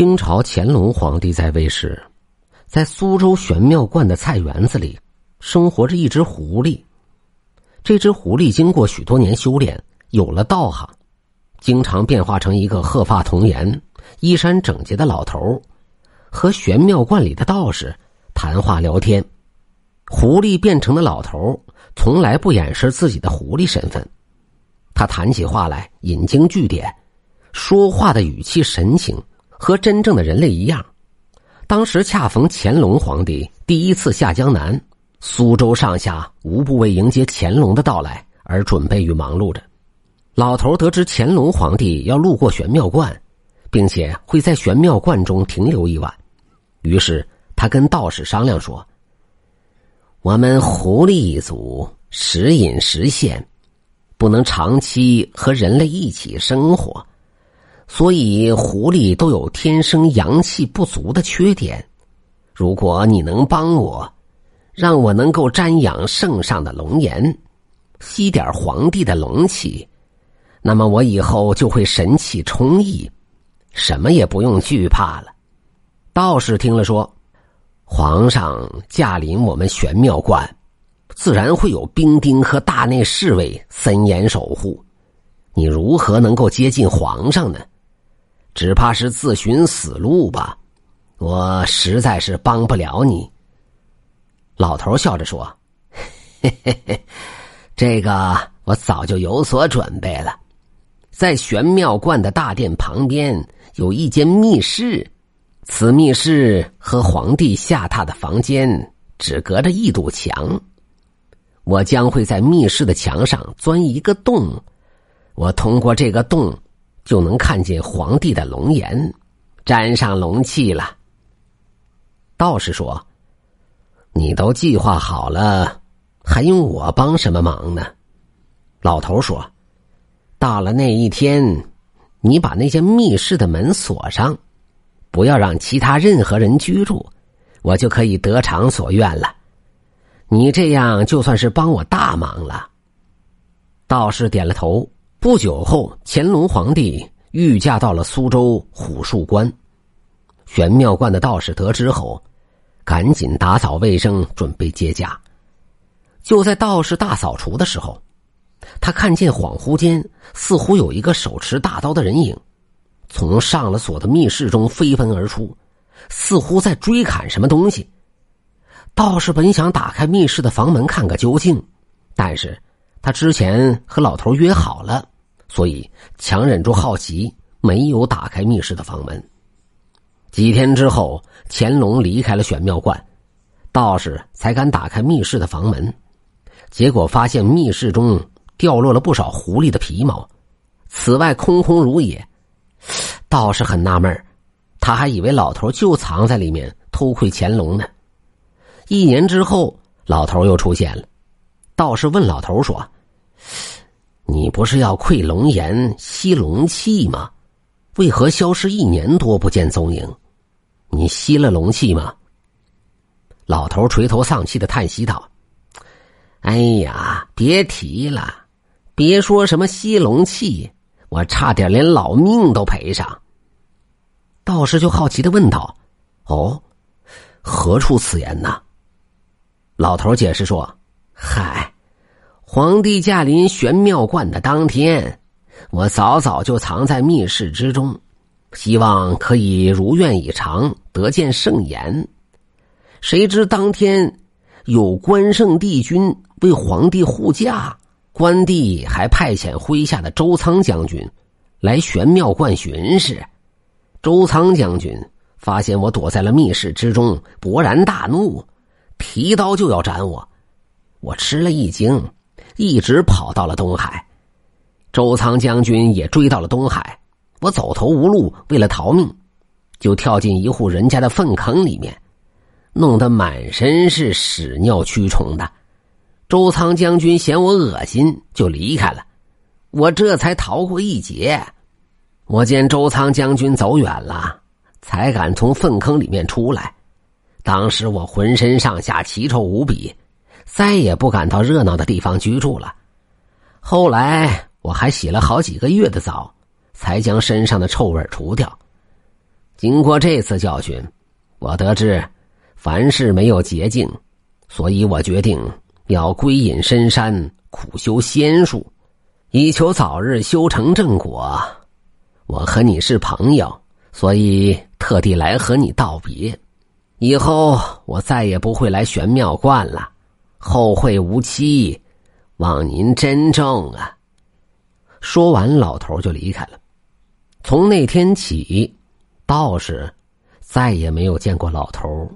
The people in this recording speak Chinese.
清朝乾隆皇帝在位时，在苏州玄妙观的菜园子里，生活着一只狐狸。这只狐狸经过许多年修炼，有了道行，经常变化成一个鹤发童颜、衣衫整洁的老头，和玄妙观里的道士谈话聊天。狐狸变成的老头从来不掩饰自己的狐狸身份，他谈起话来引经据典，说话的语气神情。和真正的人类一样，当时恰逢乾隆皇帝第一次下江南，苏州上下无不为迎接乾隆的到来而准备与忙碌着。老头得知乾隆皇帝要路过玄妙观，并且会在玄妙观中停留一晚，于是他跟道士商量说：“我们狐狸一族时隐时现，不能长期和人类一起生活。”所以，狐狸都有天生阳气不足的缺点。如果你能帮我，让我能够瞻仰圣上的龙颜，吸点皇帝的龙气，那么我以后就会神气充溢，什么也不用惧怕了。道士听了说：“皇上驾临我们玄妙观，自然会有兵丁和大内侍卫森严守护，你如何能够接近皇上呢？”只怕是自寻死路吧，我实在是帮不了你。老头笑着说：“嘿嘿嘿，这个我早就有所准备了，在玄妙观的大殿旁边有一间密室，此密室和皇帝下榻的房间只隔着一堵墙，我将会在密室的墙上钻一个洞，我通过这个洞。”就能看见皇帝的龙颜，沾上龙气了。道士说：“你都计划好了，还用我帮什么忙呢？”老头说：“到了那一天，你把那间密室的门锁上，不要让其他任何人居住，我就可以得偿所愿了。你这样就算是帮我大忙了。”道士点了头。不久后，乾隆皇帝御驾到了苏州虎树关。玄妙观的道士得知后，赶紧打扫卫生，准备接驾。就在道士大扫除的时候，他看见恍惚间，似乎有一个手持大刀的人影，从上了锁的密室中飞奔而出，似乎在追砍什么东西。道士本想打开密室的房门看个究竟，但是他之前和老头约好了。所以强忍住好奇，没有打开密室的房门。几天之后，乾隆离开了玄妙观，道士才敢打开密室的房门。结果发现密室中掉落了不少狐狸的皮毛，此外空空如也。道士很纳闷他还以为老头就藏在里面偷窥乾隆呢。一年之后，老头又出现了。道士问老头说。你不是要窥龙颜、吸龙气吗？为何消失一年多不见踪影？你吸了龙气吗？老头垂头丧气的叹息道：“哎呀，别提了，别说什么吸龙气，我差点连老命都赔上。”道士就好奇的问道：“哦，何处此言呢？”老头解释说：“嗨。”皇帝驾临玄妙观的当天，我早早就藏在密室之中，希望可以如愿以偿得见圣颜。谁知当天有关圣帝君为皇帝护驾，关帝还派遣麾下的周仓将军来玄妙观巡视。周仓将军发现我躲在了密室之中，勃然大怒，提刀就要斩我。我吃了一惊。一直跑到了东海，周仓将军也追到了东海。我走投无路，为了逃命，就跳进一户人家的粪坑里面，弄得满身是屎尿蛆虫的。周仓将军嫌我恶心，就离开了。我这才逃过一劫。我见周仓将军走远了，才敢从粪坑里面出来。当时我浑身上下奇臭无比。再也不敢到热闹的地方居住了。后来我还洗了好几个月的澡，才将身上的臭味除掉。经过这次教训，我得知凡事没有捷径，所以我决定要归隐深山，苦修仙术，以求早日修成正果。我和你是朋友，所以特地来和你道别。以后我再也不会来玄妙观了，后会无期，望您珍重啊！说完，老头就离开了。从那天起。道士再也没有见过老头